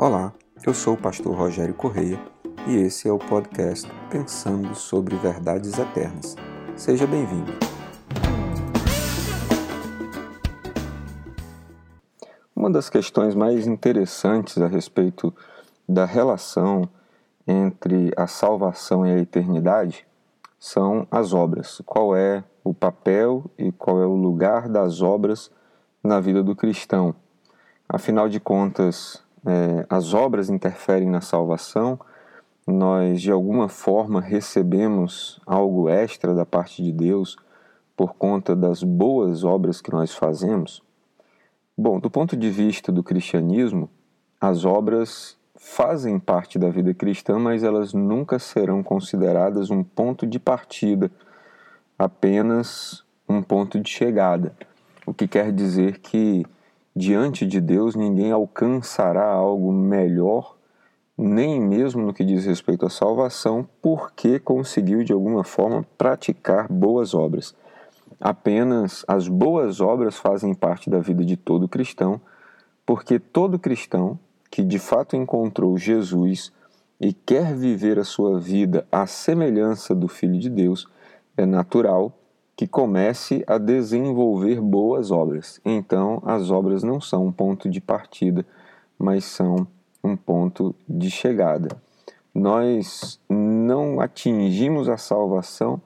Olá, eu sou o pastor Rogério Correia e esse é o podcast Pensando sobre Verdades Eternas. Seja bem-vindo. Uma das questões mais interessantes a respeito da relação entre a salvação e a eternidade são as obras. Qual é o papel e qual é o lugar das obras na vida do cristão? Afinal de contas, é, as obras interferem na salvação, nós de alguma forma recebemos algo extra da parte de Deus por conta das boas obras que nós fazemos? Bom, do ponto de vista do cristianismo, as obras fazem parte da vida cristã, mas elas nunca serão consideradas um ponto de partida, apenas um ponto de chegada. O que quer dizer que diante de Deus ninguém alcançará algo melhor, nem mesmo no que diz respeito à salvação, porque conseguiu de alguma forma praticar boas obras. Apenas as boas obras fazem parte da vida de todo cristão, porque todo cristão que de fato encontrou Jesus e quer viver a sua vida à semelhança do Filho de Deus, é natural que comece a desenvolver boas obras. Então, as obras não são um ponto de partida, mas são um ponto de chegada. Nós não atingimos a salvação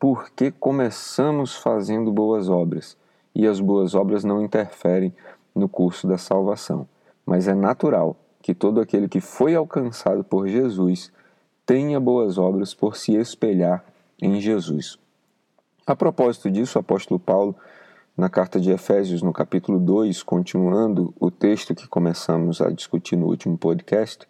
porque começamos fazendo boas obras, e as boas obras não interferem no curso da salvação. Mas é natural que todo aquele que foi alcançado por Jesus tenha boas obras por se espelhar em Jesus. A propósito disso, o apóstolo Paulo, na carta de Efésios, no capítulo 2, continuando o texto que começamos a discutir no último podcast,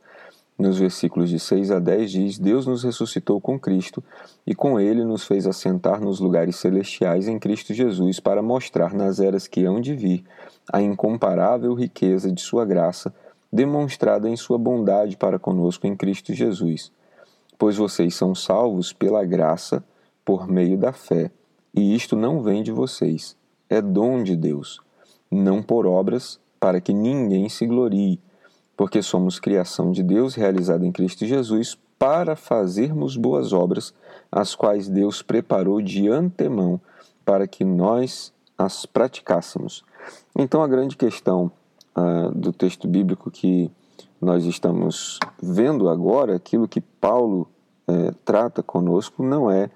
nos versículos de 6 a 10, diz: Deus nos ressuscitou com Cristo e com ele nos fez assentar nos lugares celestiais em Cristo Jesus para mostrar nas eras que hão de vir a incomparável riqueza de Sua graça, demonstrada em Sua bondade para conosco em Cristo Jesus. Pois vocês são salvos pela graça, por meio da fé. E isto não vem de vocês, é dom de Deus, não por obras, para que ninguém se glorie, porque somos criação de Deus realizada em Cristo Jesus para fazermos boas obras, as quais Deus preparou de antemão para que nós as praticássemos. Então, a grande questão uh, do texto bíblico que nós estamos vendo agora, aquilo que Paulo uh, trata conosco, não é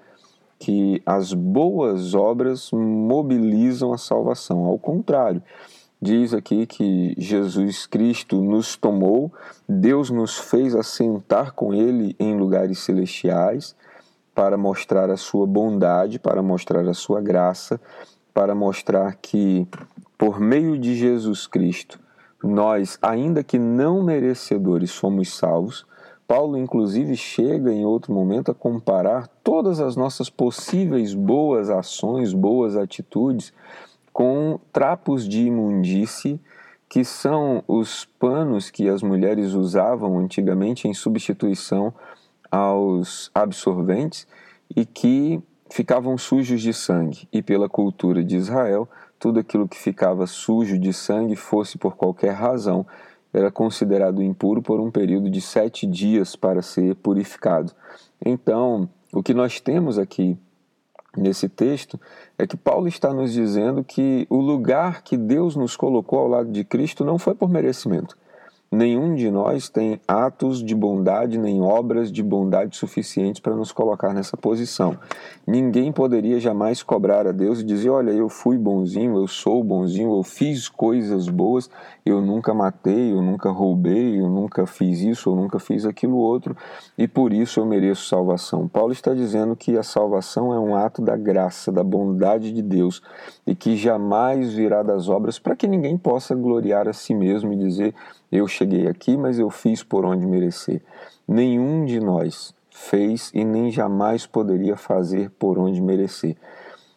que as boas obras mobilizam a salvação. Ao contrário, diz aqui que Jesus Cristo nos tomou, Deus nos fez assentar com Ele em lugares celestiais para mostrar a sua bondade, para mostrar a sua graça, para mostrar que por meio de Jesus Cristo nós, ainda que não merecedores, fomos salvos Paulo, inclusive, chega em outro momento a comparar todas as nossas possíveis boas ações, boas atitudes, com trapos de imundície, que são os panos que as mulheres usavam antigamente em substituição aos absorventes e que ficavam sujos de sangue. E pela cultura de Israel, tudo aquilo que ficava sujo de sangue, fosse por qualquer razão, era considerado impuro por um período de sete dias para ser purificado. Então, o que nós temos aqui nesse texto é que Paulo está nos dizendo que o lugar que Deus nos colocou ao lado de Cristo não foi por merecimento. Nenhum de nós tem atos de bondade nem obras de bondade suficientes para nos colocar nessa posição. Ninguém poderia jamais cobrar a Deus e dizer: Olha, eu fui bonzinho, eu sou bonzinho, eu fiz coisas boas, eu nunca matei, eu nunca roubei, eu nunca fiz isso, eu nunca fiz aquilo outro e por isso eu mereço salvação. Paulo está dizendo que a salvação é um ato da graça, da bondade de Deus e que jamais virá das obras para que ninguém possa gloriar a si mesmo e dizer eu cheguei aqui, mas eu fiz por onde merecer. Nenhum de nós fez e nem jamais poderia fazer por onde merecer.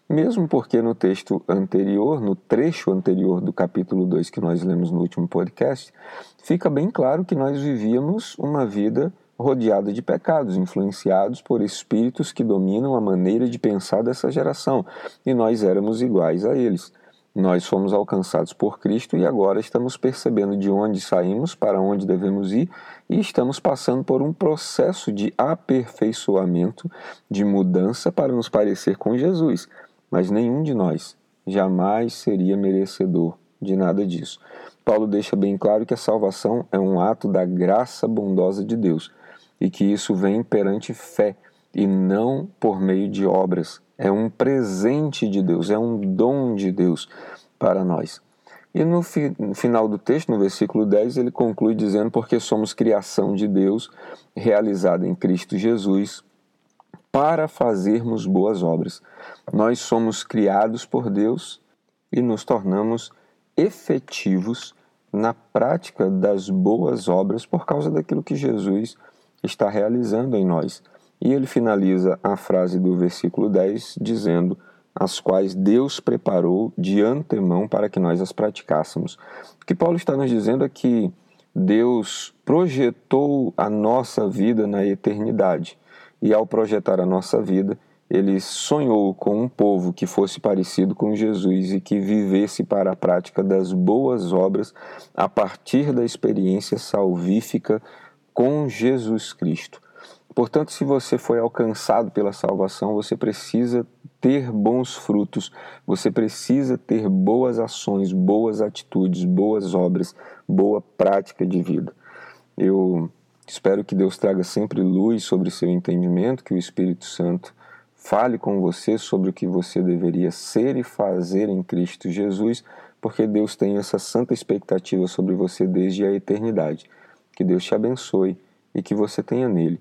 Mesmo porque no texto anterior, no trecho anterior do capítulo 2 que nós lemos no último podcast, fica bem claro que nós vivíamos uma vida rodeada de pecados, influenciados por espíritos que dominam a maneira de pensar dessa geração, e nós éramos iguais a eles. Nós fomos alcançados por Cristo e agora estamos percebendo de onde saímos, para onde devemos ir e estamos passando por um processo de aperfeiçoamento, de mudança para nos parecer com Jesus. Mas nenhum de nós jamais seria merecedor de nada disso. Paulo deixa bem claro que a salvação é um ato da graça bondosa de Deus e que isso vem perante fé e não por meio de obras. É um presente de Deus, é um dom de Deus para nós. E no, fi, no, final do texto, no versículo 10, ele conclui dizendo: Porque somos criação de Deus, realizada em Cristo Jesus, para fazermos boas obras. Nós somos criados por Deus e nos tornamos efetivos na prática das boas obras por causa daquilo que Jesus está realizando em nós. E ele finaliza a frase do versículo 10 dizendo: As quais Deus preparou de antemão para que nós as praticássemos. O que Paulo está nos dizendo é que Deus projetou a nossa vida na eternidade. E ao projetar a nossa vida, ele sonhou com um povo que fosse parecido com Jesus e que vivesse para a prática das boas obras a partir da experiência salvífica com Jesus Cristo. Portanto, se você foi alcançado pela salvação, você precisa ter bons frutos, você precisa ter boas ações, boas atitudes, boas obras, boa prática de vida. Eu espero que Deus traga sempre luz sobre seu entendimento, que o Espírito Santo fale com você sobre o que você deveria ser e fazer em Cristo Jesus, porque Deus tem essa santa expectativa sobre você desde a eternidade. Que Deus te abençoe e que você tenha nele